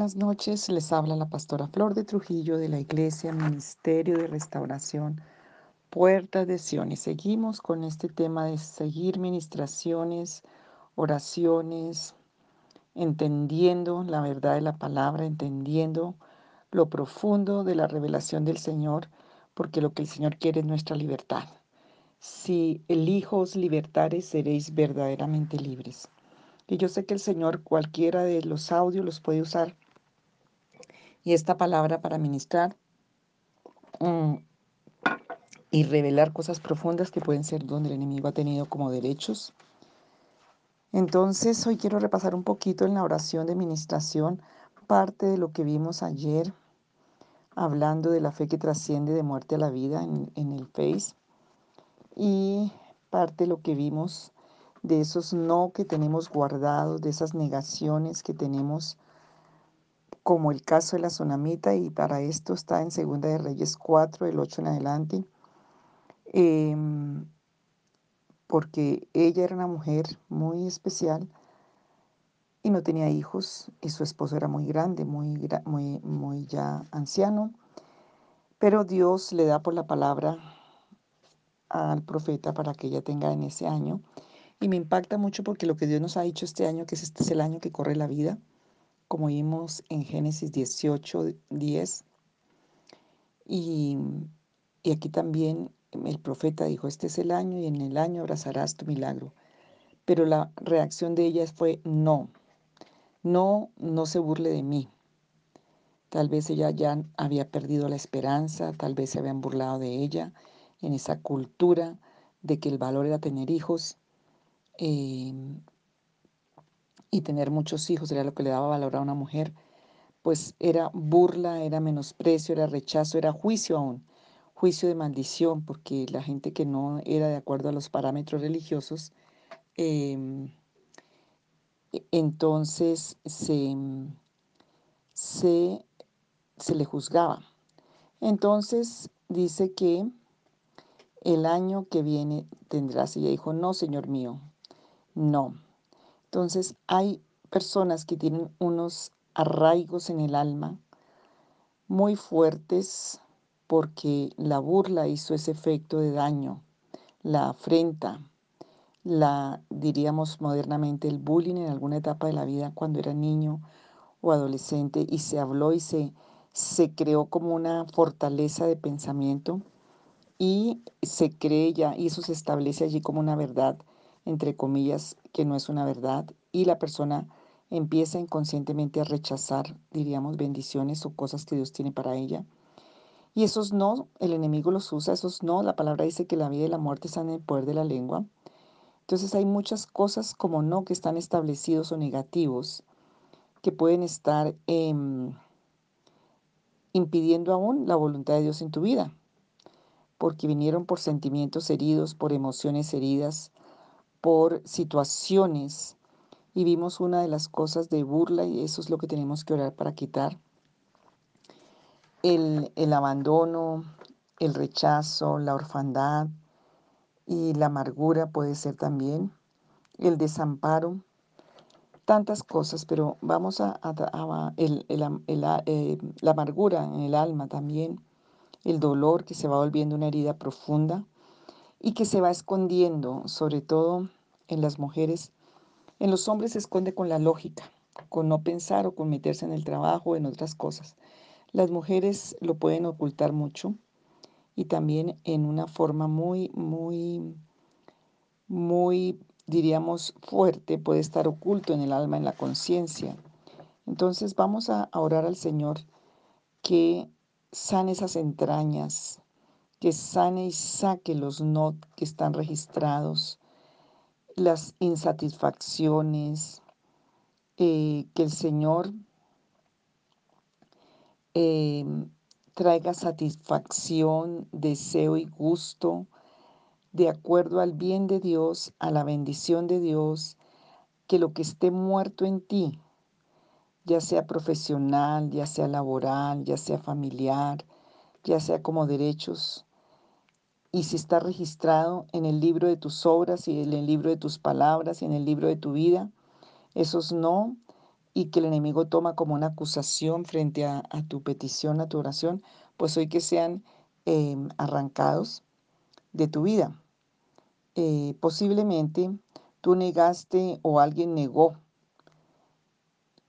Buenas noches, les habla la pastora Flor de Trujillo de la Iglesia Ministerio de Restauración Puertas de Sion y seguimos con este tema de seguir ministraciones, oraciones, entendiendo la verdad de la palabra, entendiendo lo profundo de la revelación del Señor, porque lo que el Señor quiere es nuestra libertad. Si el Hijo os libertare, seréis verdaderamente libres. Y yo sé que el Señor cualquiera de los audios los puede usar y esta palabra para ministrar mm, y revelar cosas profundas que pueden ser donde el enemigo ha tenido como derechos. Entonces hoy quiero repasar un poquito en la oración de ministración parte de lo que vimos ayer hablando de la fe que trasciende de muerte a la vida en, en el Face y parte de lo que vimos de esos no que tenemos guardados, de esas negaciones que tenemos, como el caso de la tsunamita, y para esto está en Segunda de Reyes 4, el 8 en adelante, em, porque ella era una mujer muy especial y no tenía hijos, y su esposo era muy grande, muy, muy, muy ya anciano, pero Dios le da por la palabra al profeta para que ella tenga en ese año. Y me impacta mucho porque lo que Dios nos ha dicho este año, que este es el año que corre la vida, como vimos en Génesis 18, 10. Y, y aquí también el profeta dijo, este es el año y en el año abrazarás tu milagro. Pero la reacción de ella fue, no, no, no se burle de mí. Tal vez ella ya había perdido la esperanza, tal vez se habían burlado de ella en esa cultura de que el valor era tener hijos Em, y tener muchos hijos era lo que le daba valor a una mujer, pues era burla, era menosprecio, era rechazo, era juicio aún, juicio de maldición, porque la gente que no era de acuerdo a los parámetros religiosos, em, e, entonces se, se, se le juzgaba. Entonces dice que el año que viene tendrás, y ella dijo, no, Señor mío, no. Entonces hay personas que tienen unos arraigos en el alma muy fuertes porque la burla hizo ese efecto de daño, la afrenta, la diríamos modernamente el bullying en alguna etapa de la vida cuando era niño o adolescente y se habló y se, se creó como una fortaleza de pensamiento y se cree ya y eso se establece allí como una verdad entre comillas, que no es una verdad y la persona empieza inconscientemente a rechazar, diríamos, bendiciones o cosas que Dios tiene para ella. Y esos no, el enemigo los usa, esos no, la palabra dice que la vida y la muerte están en el poder de la lengua. Entonces hay muchas cosas como no que están establecidos o negativos que pueden estar em, impidiendo aún la voluntad de Dios en tu vida, porque vinieron por sentimientos heridos, por emociones heridas, por situaciones y vimos una de las cosas de burla y eso es lo que tenemos que orar para quitar. El, el abandono, el rechazo, la orfandad y la amargura puede ser también, el desamparo, tantas cosas, pero vamos a, el, eh, la amargura en el alma también, el dolor que se va volviendo una herida profunda y que se va escondiendo, sobre todo en las mujeres. En los hombres se esconde con la lógica, con no pensar o con meterse en el trabajo o en otras cosas. Las mujeres lo pueden ocultar mucho y también en una forma muy, muy, muy, diríamos, fuerte, puede estar oculto en el alma, en la conciencia. Entonces vamos a orar al Señor que sane esas entrañas, que sane y saque los no que están registrados, las insatisfacciones, eh, que el Señor em, traiga satisfacción, deseo y gusto de acuerdo al bien de Dios, a la bendición de Dios, que lo que esté muerto en ti, ya sea profesional, ya sea laboral, ya sea familiar, ya sea como derechos, y si está registrado en el libro de tus obras y en el libro de tus palabras y en el libro de tu vida, esos no y que el enemigo toma como una acusación frente a, tu petición, a tu oración, pues hoy que sean em, arrancados de tu vida. Eh, posiblemente tú negaste o alguien negó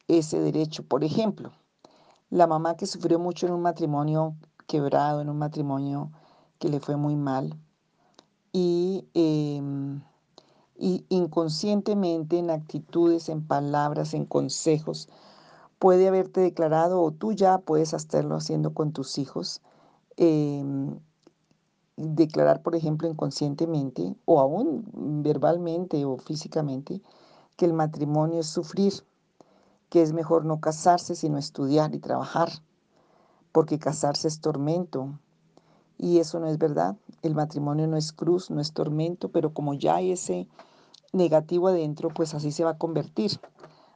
ese derecho. Por ejemplo, la mamá que sufrió mucho en un matrimonio quebrado, en un matrimonio que le fue muy mal, y, em, y inconscientemente en actitudes, en palabras, en consejos, puede haberte declarado o tú ya puedes estarlo haciendo con tus hijos, em, declarar, por ejemplo, inconscientemente o aún verbalmente o físicamente que el matrimonio es sufrir, que es mejor no casarse sino estudiar y trabajar, porque casarse es tormento. Y eso no es verdad. El matrimonio no es cruz, no es tormento, pero como ya hay ese negativo adentro, pues así se va a convertir.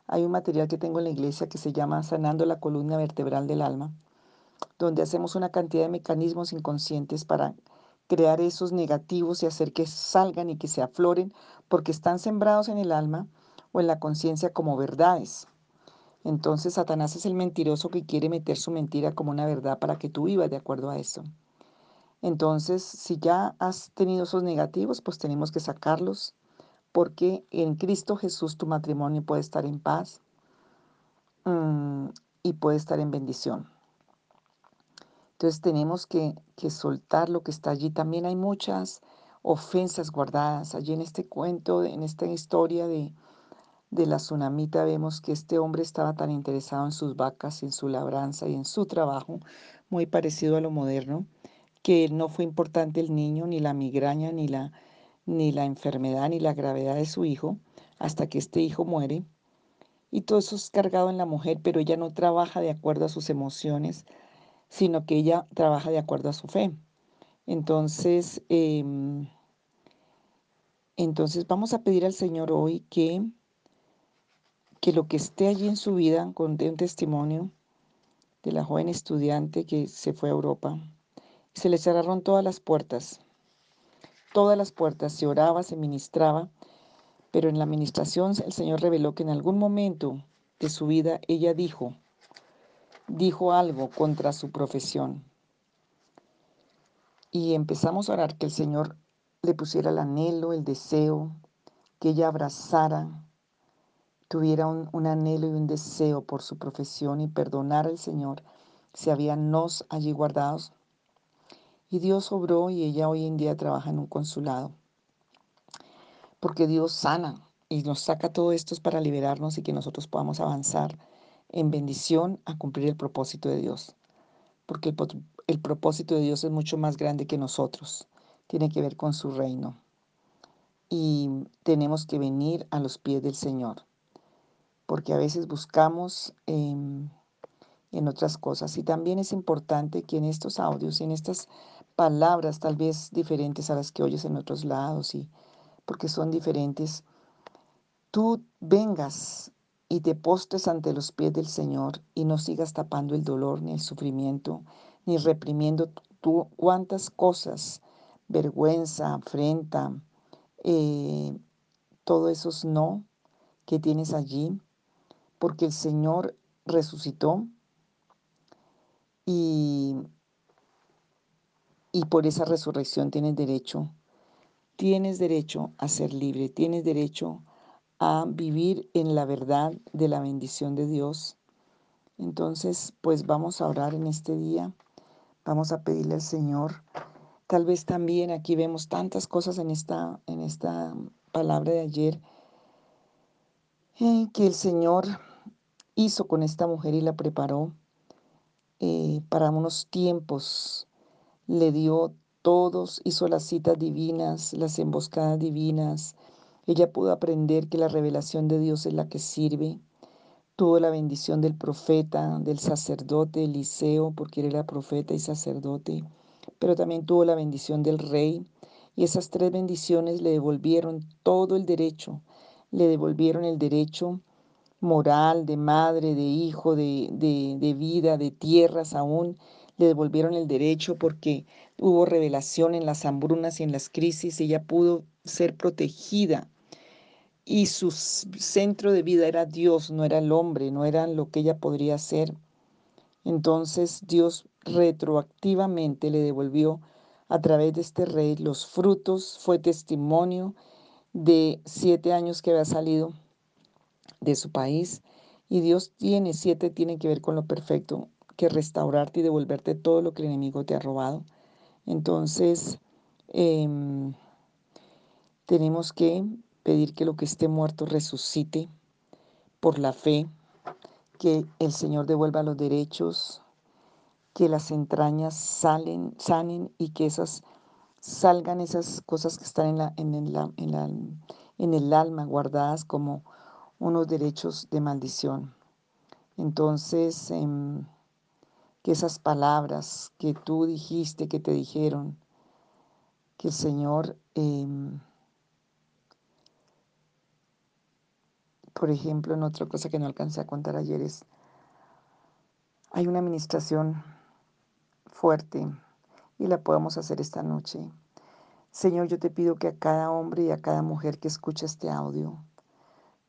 Hay un material que tengo en la iglesia que se llama Sanando la columna vertebral del alma, donde hacemos una cantidad de mecanismos inconscientes para crear esos negativos y hacer que salgan y que se afloren, porque están sembrados en el alma o en la conciencia como verdades. Entonces Satanás es el mentiroso que quiere meter su mentira como una verdad para que tú vivas de acuerdo a eso. Entonces, si ya has tenido esos negativos, pues tenemos que sacarlos, porque en Cristo Jesús tu matrimonio puede estar en paz mm, y puede estar en bendición. Entonces tenemos que, que soltar lo que está allí. También hay muchas ofensas guardadas. Allí en este cuento, en esta historia de, de la tsunamita vemos que este hombre estaba tan interesado en sus vacas, en su labranza y en su trabajo, muy parecido a lo moderno, que no fue importante el niño, ni la migraña, ni la, ni la enfermedad, ni la gravedad de su hijo, hasta que este hijo muere. Y todo eso es cargado en la mujer, pero ella no trabaja de acuerdo a sus emociones, sino que ella trabaja de acuerdo a su fe. Entonces, eh, entonces vamos a pedir al Señor hoy que que lo que esté allí en su vida, conté un testimonio de la joven estudiante que se fue a Europa. Se le cerraron todas las puertas, todas las puertas, se oraba, se ministraba, pero en la administración el Señor reveló que en algún momento de su vida ella dijo, dijo algo contra su profesión. Y empezamos a orar que el Señor le pusiera el anhelo, el deseo, que ella abrazara tuviera un, anhelo y un deseo por su profesión y perdonar al Señor si había nos allí guardados. Y Dios obró y ella hoy en día trabaja en un consulado. Porque Dios sana y nos saca todo esto para liberarnos y que nosotros podamos avanzar en bendición a cumplir el propósito de Dios. Porque el, el propósito de Dios es mucho más grande que nosotros. Tiene que ver con su reino. Y tenemos que venir a los pies del Señor porque a veces buscamos em, en otras cosas. Y también es importante que en estos audios, en estas palabras tal vez diferentes a las que oyes en otros lados, y porque son diferentes, tú vengas y te postes ante los pies del Señor y no sigas tapando el dolor ni el sufrimiento, ni reprimiendo tú cuántas cosas, vergüenza, afrenta, eh, todos esos no que tienes allí, porque el Señor resucitó y, y por esa resurrección tienes derecho, tienes derecho a ser libre, tienes derecho a vivir en la verdad de la bendición de Dios. Entonces, pues vamos a orar en este día, vamos a pedirle al Señor. Tal vez también aquí vemos tantas cosas en esta, en esta palabra de ayer eh, que el Señor hizo con esta mujer y la preparó eh, para unos tiempos. Le dio todos, hizo las citas divinas, las emboscadas divinas. Ella pudo aprender que la revelación de Dios es la que sirve. Tuvo la bendición del profeta, del sacerdote Eliseo, porque él era profeta y sacerdote, pero también tuvo la bendición del rey. Y esas tres bendiciones le devolvieron todo el derecho le devolvieron el derecho moral de madre, de hijo, de, de, vida, de tierras aún, le devolvieron el derecho porque hubo revelación en las hambrunas y en las crisis, ella pudo ser protegida y su centro de vida era Dios, no era el hombre, no era lo que ella podría ser. Entonces Dios retroactivamente le devolvió a través de este rey los frutos, fue testimonio de siete años que había salido de su país y Dios tiene, siete tiene que ver con lo perfecto, que restaurarte y devolverte todo lo que el enemigo te ha robado. Entonces, em, tenemos que pedir que lo que esté muerto resucite por la fe, que el Señor devuelva los derechos, que las entrañas salen, sanen y que esas salgan esas cosas que están en, la, en, en, en el alma guardadas como unos derechos de maldición. Entonces, em, que esas palabras que tú dijiste, que te dijeron, que el Señor em, Por ejemplo, en otra cosa que no alcancé a contar ayer es, hay una administración fuerte y la podemos hacer esta noche. Señor, yo te pido que a cada hombre y a cada mujer que escucha este audio,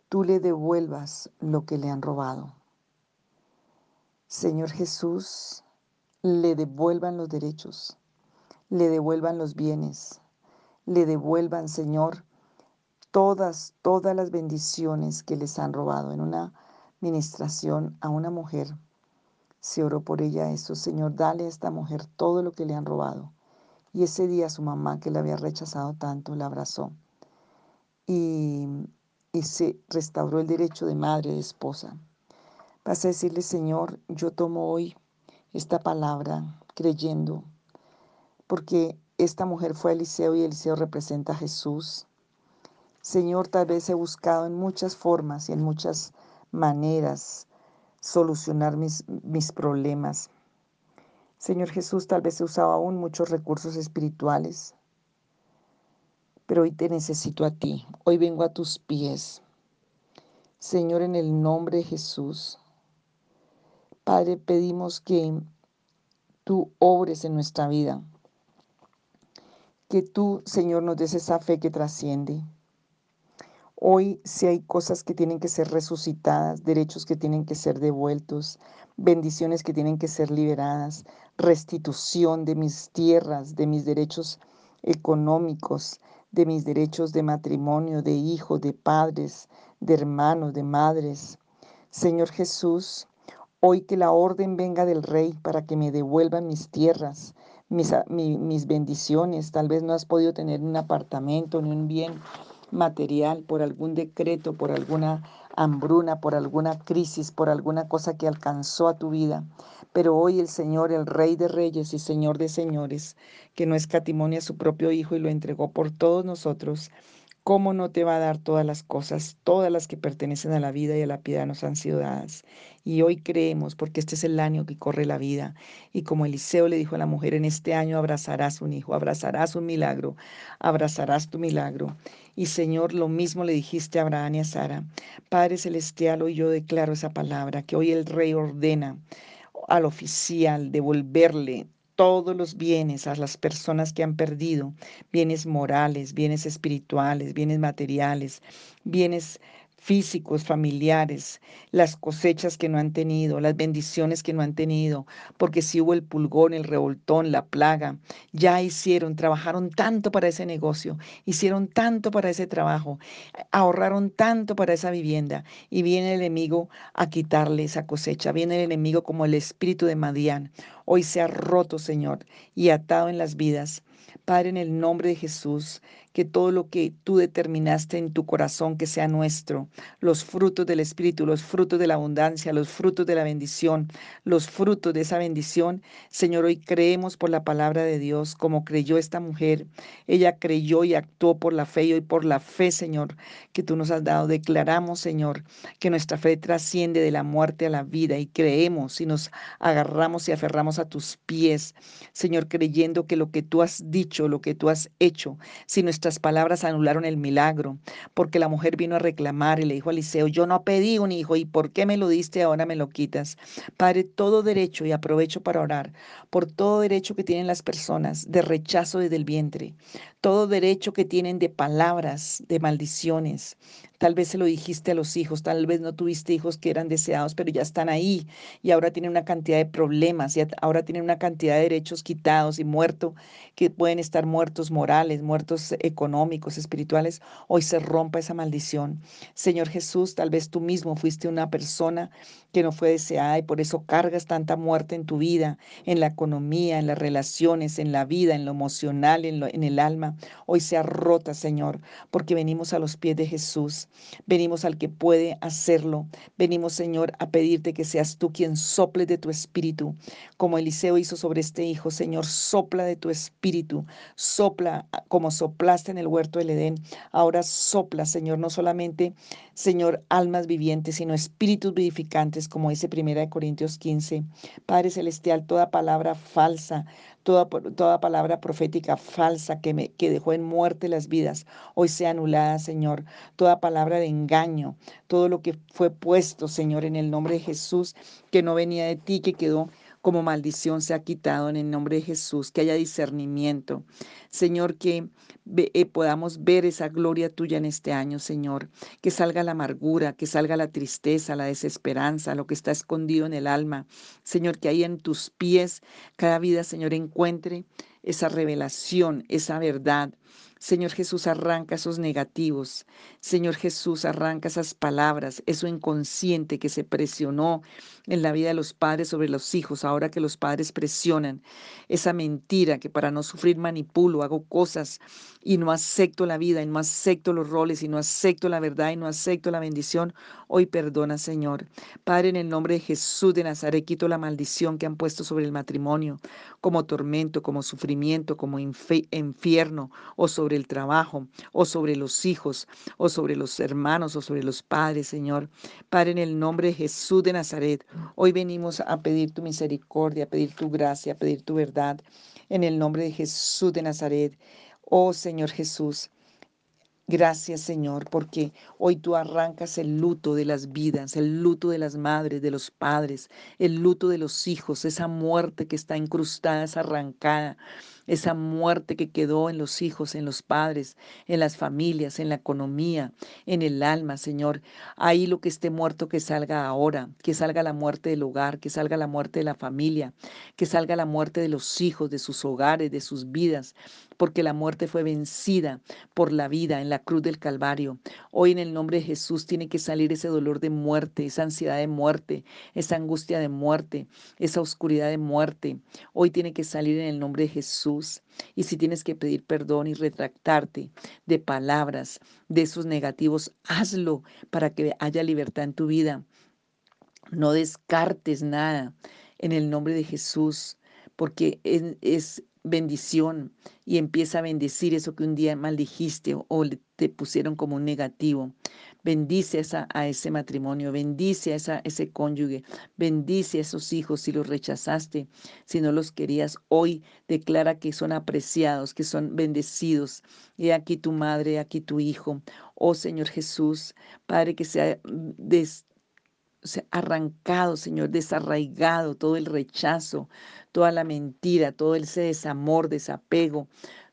tú le devuelvas lo que le han robado. Señor Jesús, le devuelvan los derechos, le devuelvan los bienes, le devuelvan, Señor, todas, todas las bendiciones que les han robado. En una ministración a una mujer se oró por ella eso, Señor, dale a esta mujer todo lo que le han robado. Y ese día su mamá, que la había rechazado tanto, la abrazó y, y se restauró el derecho de madre, de esposa. Vas a decirle, Señor, yo tomo hoy esta palabra creyendo, porque esta mujer fue Eliseo y Eliseo representa a Jesús. Señor, tal vez he buscado en muchas formas y en muchas maneras solucionar mis, mis problemas. Señor Jesús, tal vez he usado aún muchos recursos espirituales, pero hoy te necesito a ti. Hoy vengo a tus pies. Señor, en el nombre de Jesús, Padre, pedimos que tú obres en nuestra vida, que tú, Señor, nos des esa fe que trasciende Hoy si hay cosas que tienen que ser resucitadas, derechos que tienen que ser devueltos, bendiciones que tienen que ser liberadas, restitución de mis tierras, de mis derechos económicos, de mis derechos de matrimonio, de hijos, de padres, de hermanos, de madres. Señor Jesús, hoy que la orden venga del Rey para que me devuelvan mis tierras, mis, mis bendiciones. Tal vez no has podido tener un apartamento ni un bien material, por algún decreto, por alguna hambruna, por alguna crisis, por alguna cosa que alcanzó a tu vida. Pero hoy el Señor, el Rey de Reyes y Señor de Señores, que no escatimonia a su propio Hijo y lo entregó por todos nosotros, ¿Cómo no te va a dar todas las cosas? Todas las que pertenecen a la vida y a la piedad nos han sido dadas. Y hoy creemos, porque este es el año que corre la vida. Y como Eliseo le dijo a la mujer, en este año abrazarás un hijo, abrazarás un milagro, abrazarás tu milagro. Y Señor, lo mismo le dijiste a Abraham y a Sara. Padre Celestial, hoy yo declaro esa palabra, que hoy el Rey ordena al oficial devolverle todos los bienes a las personas que han perdido, bienes morales, bienes espirituales, bienes materiales, bienes físicos, familiares, las cosechas que no han tenido, las bendiciones que no han tenido, porque si hubo el pulgón, el revoltón, la plaga, ya hicieron, trabajaron tanto para ese negocio, hicieron tanto para ese trabajo, ahorraron tanto para esa vivienda y viene el enemigo a quitarle esa cosecha, viene el enemigo como el espíritu de Madián. Hoy se ha roto, Señor, y atado en las vidas. Padre, en el nombre de Jesús, que todo lo que tú determinaste en tu corazón que sea nuestro, los frutos del Espíritu, los frutos de la abundancia, los frutos de la bendición, los frutos de esa bendición. Señor, hoy creemos por la palabra de Dios, como creyó esta mujer. Ella creyó y actuó por la fe y hoy por la fe, Señor, que tú nos has dado. Declaramos, Señor, que nuestra fe trasciende de la muerte a la vida y creemos y nos agarramos y aferramos a tus pies, Señor, creyendo que lo que tú has dicho, lo que tú has hecho, si nuestra palabras anularon el milagro, porque la mujer vino a reclamar y le dijo a Eliseo, yo no pedí un hijo y ¿por qué me lo diste ahora me lo quitas? Padre, todo derecho y aprovecho para orar por todo derecho que tienen las personas de rechazo desde el vientre, todo derecho que tienen de palabras, de maldiciones, Tal vez se lo dijiste a los hijos, tal vez no tuviste hijos que eran deseados, pero ya están ahí y ahora tienen una cantidad de problemas y ahora tienen una cantidad de derechos quitados y muertos, que pueden estar muertos morales, muertos económicos, espirituales. Hoy se rompa esa maldición. Señor Jesús, tal vez tú mismo fuiste una persona que no fue deseada y por eso cargas tanta muerte en tu vida, en la economía, en las relaciones, en la vida, en lo emocional, en, en el alma. Hoy sea rota, Señor, porque venimos a los pies de Jesús. Venimos al que puede hacerlo. Venimos, Señor, a pedirte que seas tú quien sople de tu espíritu, como Eliseo hizo sobre este hijo. Señor, sopla de tu espíritu. Sopla como soplaste en el huerto del Edén. Ahora sopla, Señor, no solamente, Señor, almas vivientes, sino espíritus vivificantes, como dice Primera de Corintios 15. Padre Celestial, toda palabra falsa, toda, toda palabra profética falsa que, me, que dejó en muerte las vidas, hoy sea anulada, Señor. Toda palabra de engaño, todo lo que fue puesto, Señor, en el nombre de Jesús, que no venía de ti, que quedó como maldición se ha quitado en el nombre de Jesús, que haya discernimiento. Señor, que eh, podamos ver esa gloria tuya en este año, Señor, que salga la amargura, que salga la tristeza, la desesperanza, lo que está escondido en el alma. Señor, que ahí en tus pies cada vida, Señor, encuentre esa revelación, esa verdad. Señor Jesús, arranca esos negativos. Señor Jesús, arranca esas palabras, eso inconsciente que se presionó en la vida de los padres sobre los hijos, ahora que los padres presionan. Esa mentira que para no sufrir manipulo, hago cosas y no acepto la vida, y no acepto los roles, y no acepto la verdad, y no acepto la bendición. Hoy perdona, Señor. Padre, en el nombre de Jesús de Nazaret, quito la maldición que han puesto sobre el matrimonio, como tormento, como sufrimiento, como infierno, o sobre el trabajo, o sobre los hijos, o sobre los hermanos, o sobre los padres, Señor. Padre, en el nombre de Jesús de Nazaret, hoy venimos a pedir tu misericordia, a pedir tu gracia, a pedir tu verdad. En el nombre de Jesús de Nazaret. Oh Señor Jesús, Gracias Señor, porque hoy tú arrancas el luto de las vidas, el luto de las madres, de los padres, el luto de los hijos, esa muerte que está incrustada, es arrancada esa muerte que quedó en los hijos, en los padres, en las familias, en la economía, en el alma, Señor. Ahí lo que esté muerto, que salga ahora, que salga la muerte del hogar, que salga la muerte de la familia, que salga la muerte de los hijos, de sus hogares, de sus vidas, porque la muerte fue vencida por la vida en la cruz del Calvario. Hoy en el nombre de Jesús tiene que salir ese dolor de muerte, esa ansiedad de muerte, esa angustia de muerte, esa oscuridad de muerte. Hoy tiene que salir en el nombre de Jesús. Y si tienes que pedir perdón y retractarte de palabras, de esos negativos, hazlo para que haya libertad en tu vida. No descartes nada en el nombre de Jesús, porque es, bendición y empieza a bendecir eso que un día maldijiste o, o te pusieron como un negativo. Bendice a ese matrimonio, bendice a ese cónyuge, bendice a esos hijos si los rechazaste, si no los querías. Hoy declara que son apreciados, que son bendecidos. He aquí tu madre, aquí tu hijo. Oh Señor Jesús, Padre, que sea des, arrancado, Señor, desarraigado todo el rechazo, toda la mentira, todo ese desamor, desapego,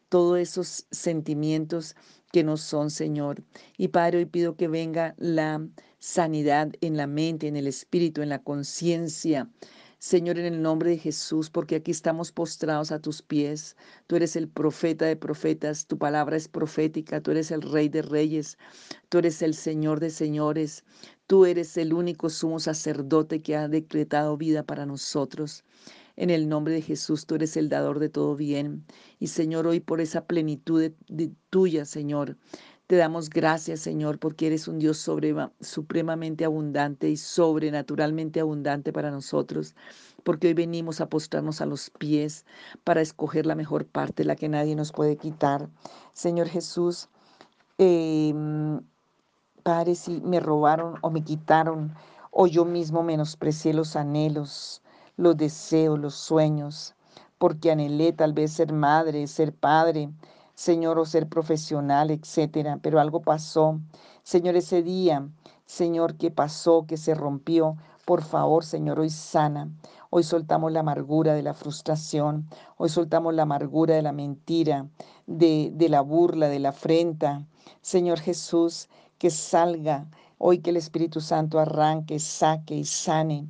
todos esos sentimientos que no son, Señor. Y Padre, hoy pido que venga la sanidad en la mente, en el espíritu, en la conciencia. Señor, en el nombre de Jesús, porque aquí estamos postrados a tus pies. Tú eres el profeta de profetas, tu palabra es profética, tú eres el rey de reyes, tú eres el Señor de señores, tú eres el único sumo sacerdote que ha decretado vida para nosotros. En el nombre de Jesús, tú eres el dador de todo bien. Y Señor, hoy por esa plenitud tuya, Señor, te damos gracias, Señor, porque eres un Dios supremamente abundante y sobrenaturalmente abundante para nosotros, porque hoy venimos a postrarnos a los pies para escoger la mejor parte, la que nadie nos puede quitar. Señor Jesús, eh, Padre, si me robaron o me quitaron, o yo mismo menosprecié los anhelos, los deseos, los sueños, porque anhelé tal vez ser madre, ser padre, Señor, o ser profesional, etcétera, pero algo pasó. Señor, ese día, Señor, que pasó, que se rompió, por favor, Señor, hoy sana. Hoy soltamos la amargura de la frustración, hoy soltamos la amargura de la mentira, de, de la burla, de la afrenta. Señor Jesús, que salga hoy que el Espíritu Santo arranque, saque y sane.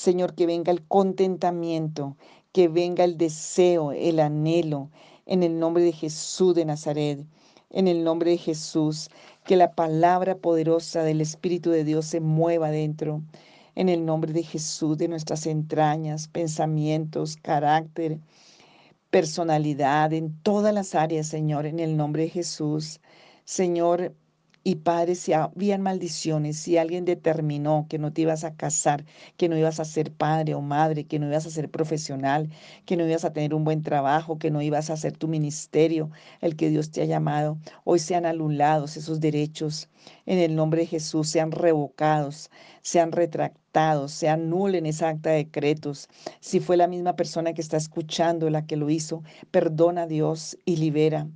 Señor, que venga el contentamiento, que venga el deseo, el anhelo, en el nombre de Jesús de Nazaret, en el nombre de Jesús, que la palabra poderosa del Espíritu de Dios se mueva dentro, en el nombre de Jesús, de nuestras entrañas, pensamientos, carácter, personalidad, en todas las áreas, Señor, en el nombre de Jesús. Señor, y Padre, si habían maldiciones, si alguien determinó que no te ibas a casar, que no ibas a ser padre o madre, que no ibas a ser profesional, que no ibas a tener un buen trabajo, que no ibas a hacer tu ministerio, el que Dios te ha llamado, hoy sean anulados esos derechos. En el nombre de Jesús sean revocados, sean retractados, se anulen esa acta de decretos. Si fue la misma persona que está escuchando la que lo hizo, perdona a Dios y libera.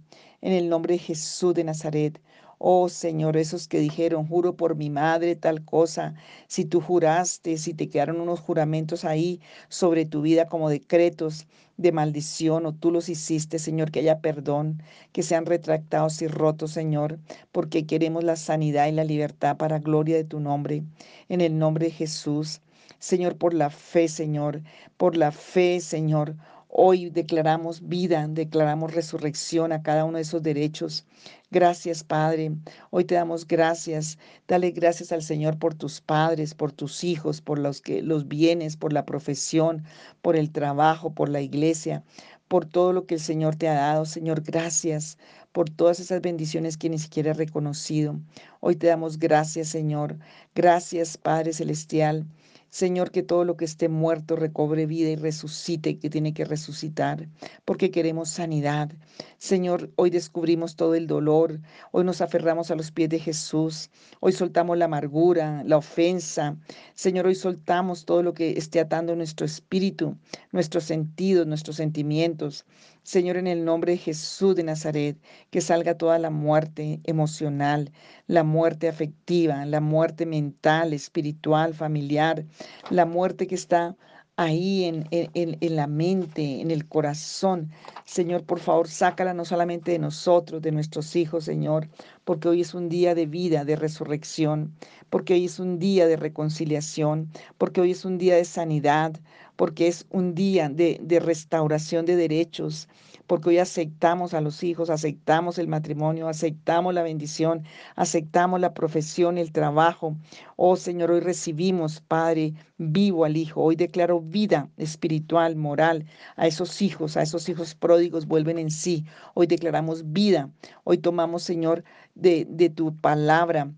En el nombre de Jesús de Nazaret, Oh Señor, esos que dijeron, juro por mi madre tal cosa, si tú juraste, si te quedaron unos juramentos ahí sobre tu vida como decretos de maldición o tú los hiciste, Señor, que haya perdón, que sean retractados y rotos, Señor, porque queremos la sanidad y la libertad para gloria de tu nombre. En el nombre de Jesús, Señor, por la fe, Señor, por la fe, Señor. Hoy declaramos vida, declaramos resurrección a cada uno de esos derechos. Gracias, Padre. Hoy te damos gracias. Dale gracias al Señor por tus padres, por tus hijos, por los que los bienes, por la profesión, por el trabajo, por la iglesia, por todo lo que el Señor te ha dado. Señor, gracias por todas esas bendiciones que ni siquiera he reconocido. Hoy te damos gracias, Señor. Gracias, Padre celestial. Señor, que todo lo que esté muerto recobre vida y resucite, que tiene que resucitar, porque queremos sanidad. Señor, hoy descubrimos todo el dolor, hoy nos aferramos a los pies de Jesús, hoy soltamos la amargura, la ofensa. Señor, hoy soltamos todo lo que esté atando nuestro espíritu, nuestros sentidos, nuestros sentimientos. Señor, en el nombre de Jesús de Nazaret, que salga toda la muerte emocional, la muerte afectiva, la muerte mental, espiritual, familiar, la muerte que está ahí en, en, la mente, en el corazón. Señor, por favor, sácala no solamente de nosotros, de nuestros hijos, Señor, porque hoy es un día de vida, de resurrección, porque hoy es un día de reconciliación, porque hoy es un día de sanidad, porque es un día de, de restauración de derechos, porque hoy aceptamos a los hijos, aceptamos el matrimonio, aceptamos la bendición, aceptamos la profesión, el trabajo. Oh Señor, hoy recibimos, Padre, vivo al Hijo. Hoy declaro vida espiritual, moral a esos hijos, a esos hijos pródigos, vuelven en sí. Hoy declaramos vida. Hoy tomamos, Señor, de, de tu palabra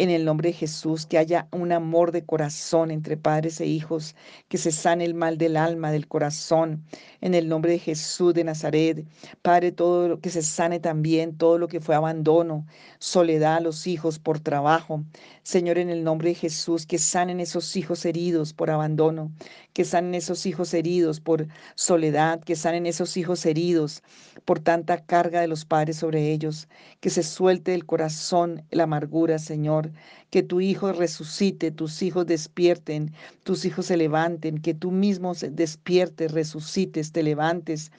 en el nombre de Jesús, que haya un amor de corazón entre padres e hijos, que se sane el mal del alma, del corazón, en el nombre de Jesús de Nazaret. Padre, todo lo que se sane también, todo lo que fue abandono, soledad a los hijos por trabajo. Señor, en el nombre de Jesús, que sanen esos hijos heridos por abandono, que sanen esos hijos heridos por soledad, que sanen esos hijos heridos por tanta carga de los padres sobre ellos, que se suelte del corazón la amargura, Señor que tu hijo resucite, tus hijos despierten, tus hijos se levanten, que tú mismo despiertes, resucites, te levantes.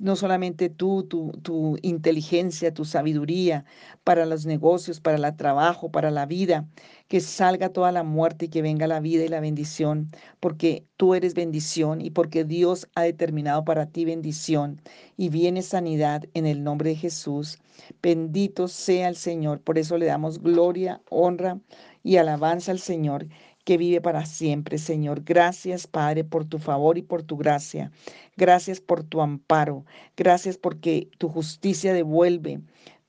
No solamente tú, tu, inteligencia, tu sabiduría para los negocios, para el trabajo, para la vida, que salga toda la muerte y que venga la vida y la bendición, porque tú eres bendición y porque Dios ha determinado para ti bendición y viene sanidad en el nombre de Jesús. Bendito sea el Señor, por eso le damos gloria, honra y alabanza al Señor que vive para siempre, Señor. Gracias, Padre, por tu favor y por tu gracia. Gracias por tu amparo. Gracias porque tu justicia devuelve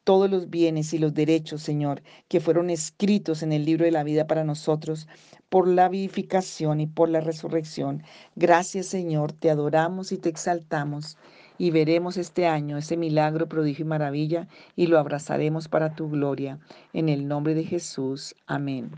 todos los bienes y los derechos, Señor, que fueron escritos en el libro de la vida para nosotros por la vivificación y por la resurrección. Gracias, Señor, te adoramos y te exaltamos y veremos este año ese milagro, prodigio y maravilla y lo abrazaremos para tu gloria. En el nombre de Jesús. Amén.